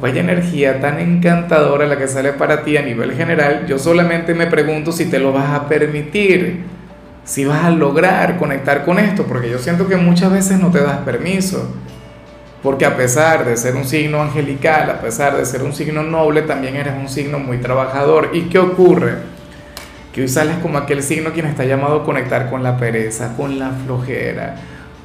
Vaya energía tan encantadora la que sale para ti a nivel general. Yo solamente me pregunto si te lo vas a permitir, si vas a lograr conectar con esto, porque yo siento que muchas veces no te das permiso. Porque a pesar de ser un signo angelical, a pesar de ser un signo noble, también eres un signo muy trabajador. ¿Y qué ocurre? Que hoy sales como aquel signo quien está llamado a conectar con la pereza, con la flojera,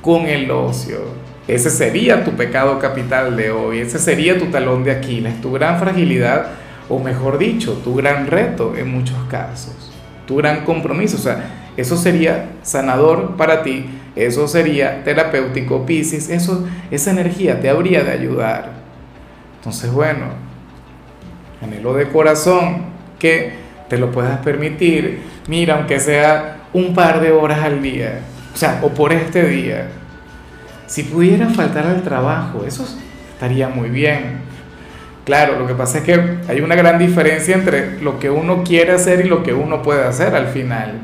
con el ocio ese sería tu pecado capital de hoy, ese sería tu talón de Aquiles, tu gran fragilidad, o mejor dicho, tu gran reto en muchos casos, tu gran compromiso. O sea, eso sería sanador para ti, eso sería terapéutico, Pisces, eso, esa energía te habría de ayudar. Entonces, bueno, anhelo de corazón que te lo puedas permitir, mira, aunque sea un par de horas al día, o sea, o por este día si pudiera faltar al trabajo, eso estaría muy bien. Claro, lo que pasa es que hay una gran diferencia entre lo que uno quiere hacer y lo que uno puede hacer al final.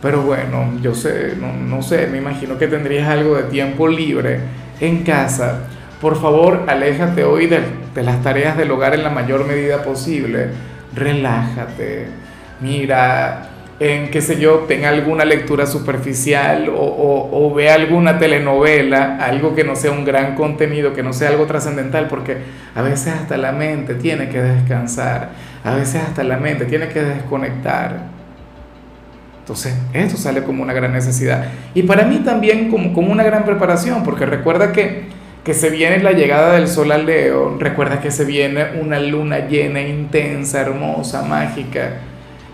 Pero bueno, yo sé, no, sé, me imagino que tendrías algo de tiempo libre en casa. Por favor, aléjate hoy de, las tareas del hogar en la mayor medida posible. Relájate. Mira, en, qué sé yo, tenga alguna lectura superficial o, vea alguna telenovela, algo que no sea un gran contenido, que no sea algo trascendental, porque a veces hasta la mente tiene que descansar, a veces hasta la mente tiene que desconectar. Entonces, esto sale como una gran necesidad. Y para mí también como, como una gran preparación, porque recuerda que, que se viene la llegada del sol al Leo, recuerda que se viene una luna llena, intensa, hermosa, mágica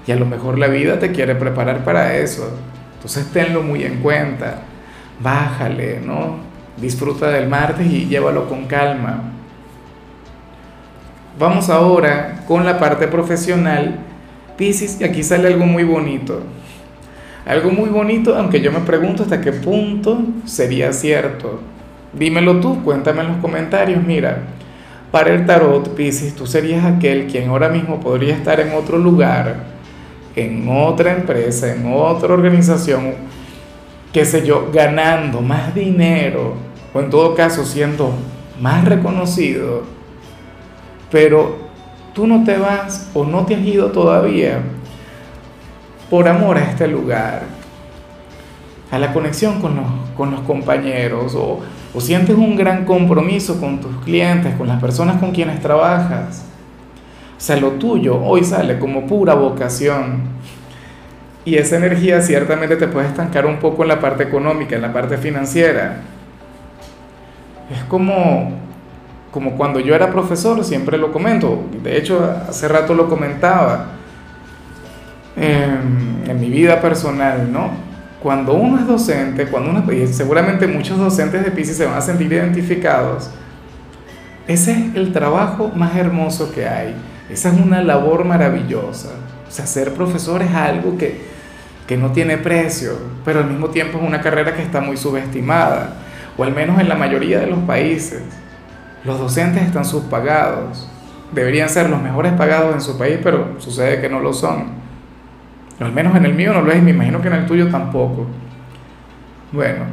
y a lo mejor la vida te quiere preparar para eso. Entonces tenlo muy en cuenta. Bájale, ¿no? Disfruta del martes y llévalo con calma. Vamos ahora con la parte profesional. Piscis, y aquí sale algo muy bonito. Algo muy bonito, aunque yo me pregunto hasta qué punto sería cierto. Dímelo tú, cuéntame en los comentarios. Mira, para el tarot, Piscis, tú serías aquel quien ahora mismo podría estar en otro lugar en otra empresa, en otra organización, qué sé yo, ganando más dinero o en todo caso siendo más reconocido, pero tú no te vas o no te has ido todavía por amor a este lugar, a la conexión con los, con los compañeros o, o sientes un gran compromiso con tus clientes, con las personas con quienes trabajas sea, lo tuyo hoy sale como pura vocación. Y esa energía ciertamente te puede estancar un poco en la parte económica, en la parte financiera. Es como, como cuando yo era profesor, siempre lo comento. De hecho, hace rato lo comentaba. En, en mi vida personal, ¿no? Cuando uno es docente, cuando uno, y seguramente muchos docentes de Pisces se van a sentir identificados, ese es el trabajo más hermoso que hay esa es una labor maravillosa. O sea, ser profesor es algo que, que no tiene precio, pero al mismo tiempo es una carrera que está muy subestimada, o al menos en la mayoría de los países. Los docentes están subpagados. Deberían ser los mejores pagados en su país, pero sucede que no lo son. al menos en el mío no lo es y me imagino que en el tuyo tampoco. Bueno,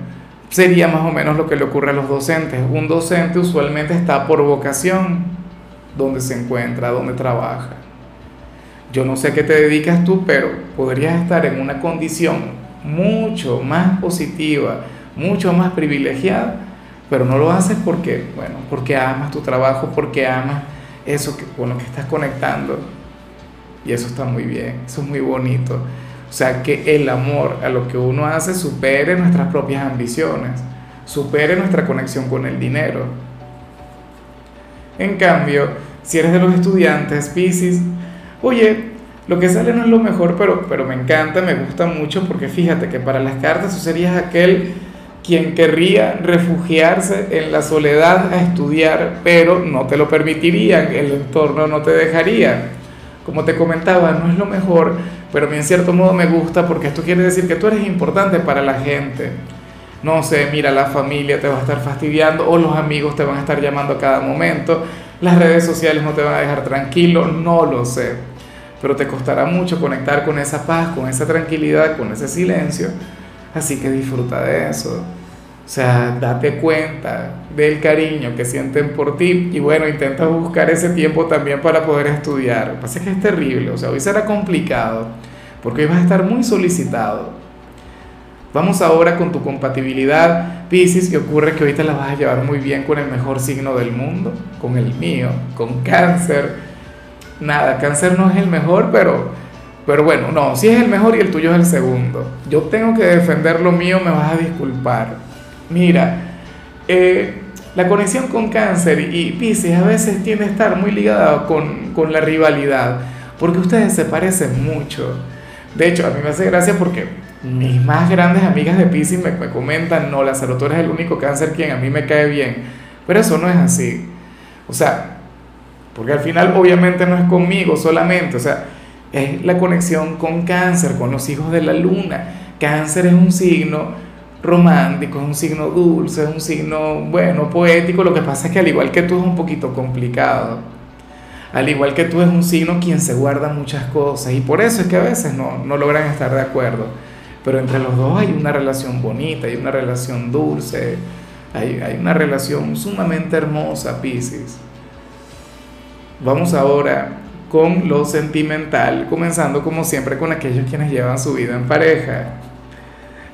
sería más o menos lo que le ocurre a los docentes. Un docente usualmente está por vocación, dónde se encuentra, dónde trabaja. Yo no sé qué te dedicas tú, pero podrías estar en una condición mucho más positiva, mucho más privilegiada, pero no lo haces porque, bueno, porque amas tu trabajo, porque amas eso que, con lo que estás conectando. Y eso está muy bien, eso es muy bonito. O sea, que el amor a lo que uno hace supere nuestras propias ambiciones, supere nuestra conexión con el dinero. En cambio, si eres de los estudiantes, Pisces, oye, lo que sale no es lo mejor, pero, pero me encanta, me gusta mucho, porque fíjate que para las cartas tú serías aquel quien querría refugiarse en la soledad a estudiar, pero no te lo permitirían, el entorno no te dejaría. Como te comentaba, no es lo mejor, pero en cierto modo me gusta porque esto quiere decir que tú eres importante para la gente. No sé, mira, la familia te va a estar fastidiando o los amigos te van a estar llamando a cada momento, las redes sociales no te van a dejar tranquilo, no lo sé. Pero te costará mucho conectar con esa paz, con esa tranquilidad, con ese silencio. Así que disfruta de eso. O sea, date cuenta del cariño que sienten por ti y bueno, intenta buscar ese tiempo también para poder estudiar. Lo que pasa es que es terrible, o sea, hoy será complicado porque hoy vas a estar muy solicitado. Vamos ahora con tu compatibilidad, Pisces, que ocurre que te la vas a llevar muy bien con el mejor signo del mundo, con el mío, con cáncer. Nada, cáncer no es el mejor, pero, pero bueno, no, si es el mejor y el tuyo es el segundo. Yo tengo que defender lo mío, me vas a disculpar. Mira, eh, la conexión con cáncer y Pisces a veces tiene que estar muy ligada con, con, la rivalidad, porque ustedes se parecen mucho. De hecho, a mí me hace gracia porque mis más grandes amigas de Pisces me, me comentan, no, la tú eres el único cáncer quien a mí me cae bien, pero eso no es así. O sea, porque al final obviamente no es conmigo solamente, o sea, es la conexión con cáncer, con los hijos de la luna. Cáncer es un signo romántico, es un signo dulce, es un signo, bueno, poético, lo que pasa es que al igual que tú es un poquito complicado. Al igual que tú es un signo quien se guarda muchas cosas y por eso es que a veces no, no logran estar de acuerdo. Pero entre los dos hay una relación bonita, hay una relación dulce, hay, hay una relación sumamente hermosa, Pisces. Vamos ahora con lo sentimental, comenzando como siempre con aquellos quienes llevan su vida en pareja.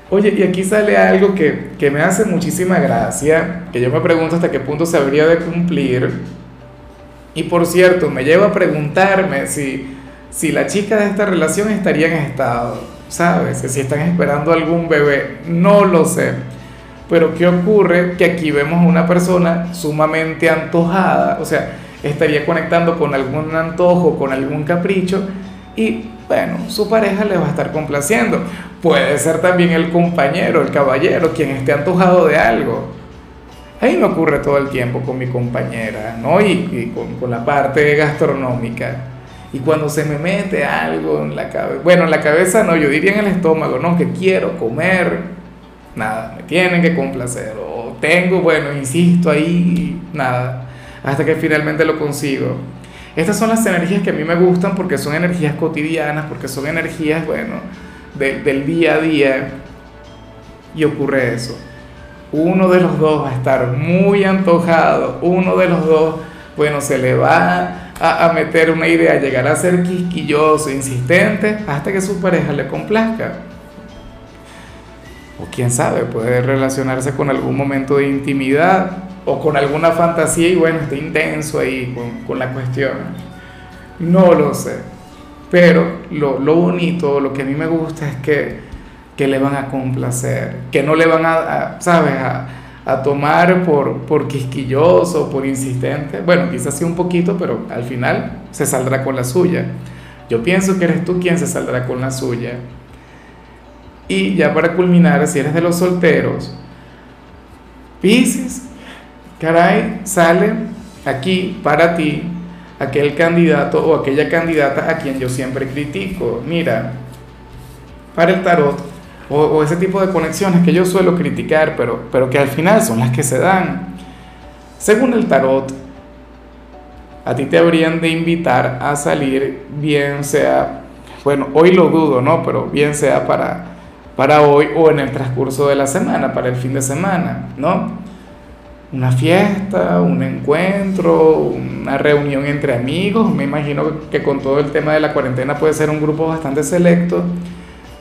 Oye, y aquí sale algo que, que, me hace muchísima gracia, que yo me pregunto hasta qué punto se habría de cumplir. Y por cierto, me lleva a preguntarme si, si la chica de esta relación estaría en estado, ¿sabes? Si están esperando algún bebé, no lo sé. Pero ¿qué ocurre? Que aquí vemos a una persona sumamente antojada, o sea, estaría conectando con algún antojo, con algún capricho, y bueno, su pareja le va a estar complaciendo. Puede ser también el compañero, el caballero, quien esté antojado de algo. Ahí me ocurre todo el tiempo con mi compañera, ¿no? Y, con, con, la parte gastronómica. Y cuando se me mete algo en la cabeza, bueno, en la cabeza no, yo diría en el estómago, no, que quiero comer, nada, me tienen que complacer. O tengo, bueno, insisto ahí, nada, hasta que finalmente lo consigo. Estas son las energías que a mí me gustan porque son energías cotidianas, porque son energías, bueno, del día a día. Y ocurre eso. Uno de los dos va a estar muy antojado, uno de los dos, bueno, se le va a, meter una idea, llegar a ser quisquilloso, insistente, hasta que su pareja le complazca. O quién sabe, puede relacionarse con algún momento de intimidad o con alguna fantasía y bueno, está intenso ahí con, la cuestión. No lo sé. Pero lo, lo, bonito, lo que a mí me gusta es que, que le van a complacer, que no le van a, ¿sabes?, a, a, tomar por, por quisquilloso, por insistente. Bueno, quizás sí un poquito, pero al final se saldrá con la suya. Yo pienso que eres tú quien se saldrá con la suya. Y ya para culminar, si eres de los solteros, Pisces caray, sale aquí para ti aquel candidato o aquella candidata a quien yo siempre critico. Mira, para el tarot, o, ese tipo de conexiones que yo suelo criticar, pero, pero que al final son las que se dan. Según el tarot, a ti te habrían de invitar a salir, bien sea, bueno, hoy lo dudo, ¿no? Pero bien sea para, para hoy o en el transcurso de la semana, para el fin de semana, ¿no? una fiesta, un encuentro, una reunión entre amigos. Me imagino que con todo el tema de la cuarentena puede ser un grupo bastante selecto.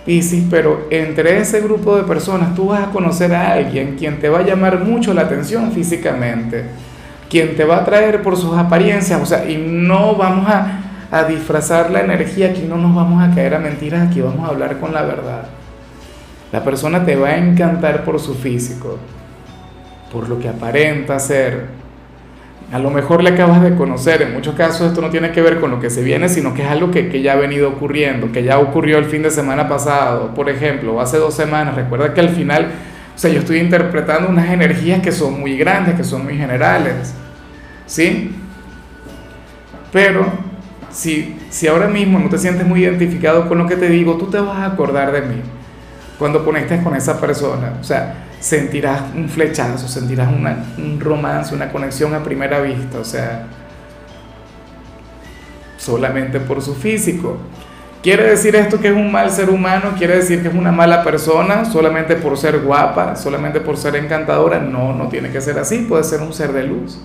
Piscis, pero entre ese grupo de personas tú vas a conocer a alguien quien te va a llamar mucho la atención físicamente, quien te va a atraer por sus apariencias, o sea, y no vamos a, a disfrazar la energía, aquí no nos vamos a caer a mentiras, aquí vamos a hablar con la verdad. La persona te va a encantar por su físico, por lo que aparenta ser. A lo mejor le acabas de conocer, en muchos casos esto no tiene que ver con lo que se viene, sino que es algo que, que ya ha venido ocurriendo, que ya ocurrió el fin de semana pasado, por ejemplo, hace dos semanas. Recuerda que al final O sea, yo estoy interpretando unas energías que son muy grandes, que son muy generales. ¿Sí? Pero si, si ahora mismo no te sientes muy identificado con lo que te digo, tú te vas a acordar de mí cuando conectes con esa persona. O sea, sentirás un flechazo, sentirás un romance, una conexión a primera vista. O sea, solamente por su físico. ¿Quiere decir esto que es un mal ser humano? ¿Quiere decir que es una mala persona solamente por ser guapa, solamente por ser encantadora? No, no tiene que ser así, puede ser un ser de luz.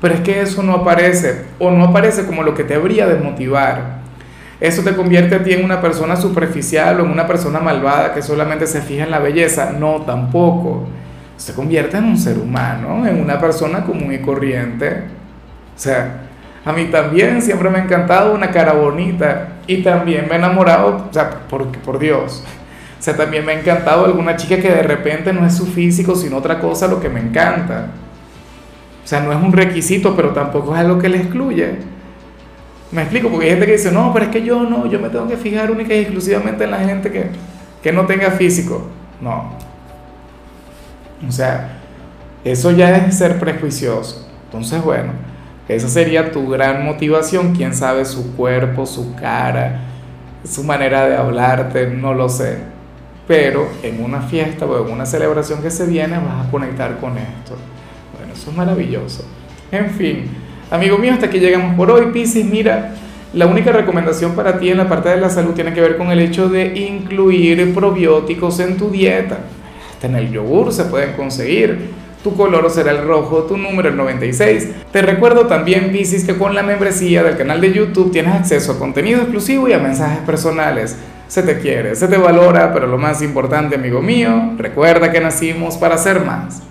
Pero es que eso no aparece, o no aparece como lo que te habría de motivar. Eso te convierte a ti en una persona superficial o en una persona malvada que solamente se fija en la belleza. No, tampoco. Se convierte en un ser humano, en una persona común y corriente. O sea, a mí también siempre me ha encantado una cara bonita y también me he enamorado, o sea, por, por Dios. O sea, también me ha encantado alguna chica que de repente no es su físico, sino otra cosa lo que me encanta. O sea, no es un requisito, pero tampoco es algo que le excluye. Me explico, porque hay gente que dice, no, pero es que yo no, yo me tengo que fijar única y exclusivamente en la gente que, que no tenga físico. No. O sea, eso ya es ser prejuicioso. Entonces, bueno, esa sería tu gran motivación. Quién sabe su cuerpo, su cara, su manera de hablarte, no lo sé. Pero en una fiesta o en una celebración que se viene vas a conectar con esto. Bueno, eso es maravilloso. En fin, amigo mío, hasta aquí llegamos por hoy. Piscis, mira, la única recomendación para ti en la parte de la salud tiene que ver con el hecho de incluir probióticos en tu dieta. Hasta en el yogur se pueden conseguir tu color será el rojo, tu número el 96. Te recuerdo también, Piscis, que con la membresía del canal de YouTube tienes acceso a contenido exclusivo y a mensajes personales. Se te quiere, se te valora, pero lo más importante, amigo mío, recuerda que nacimos para ser más.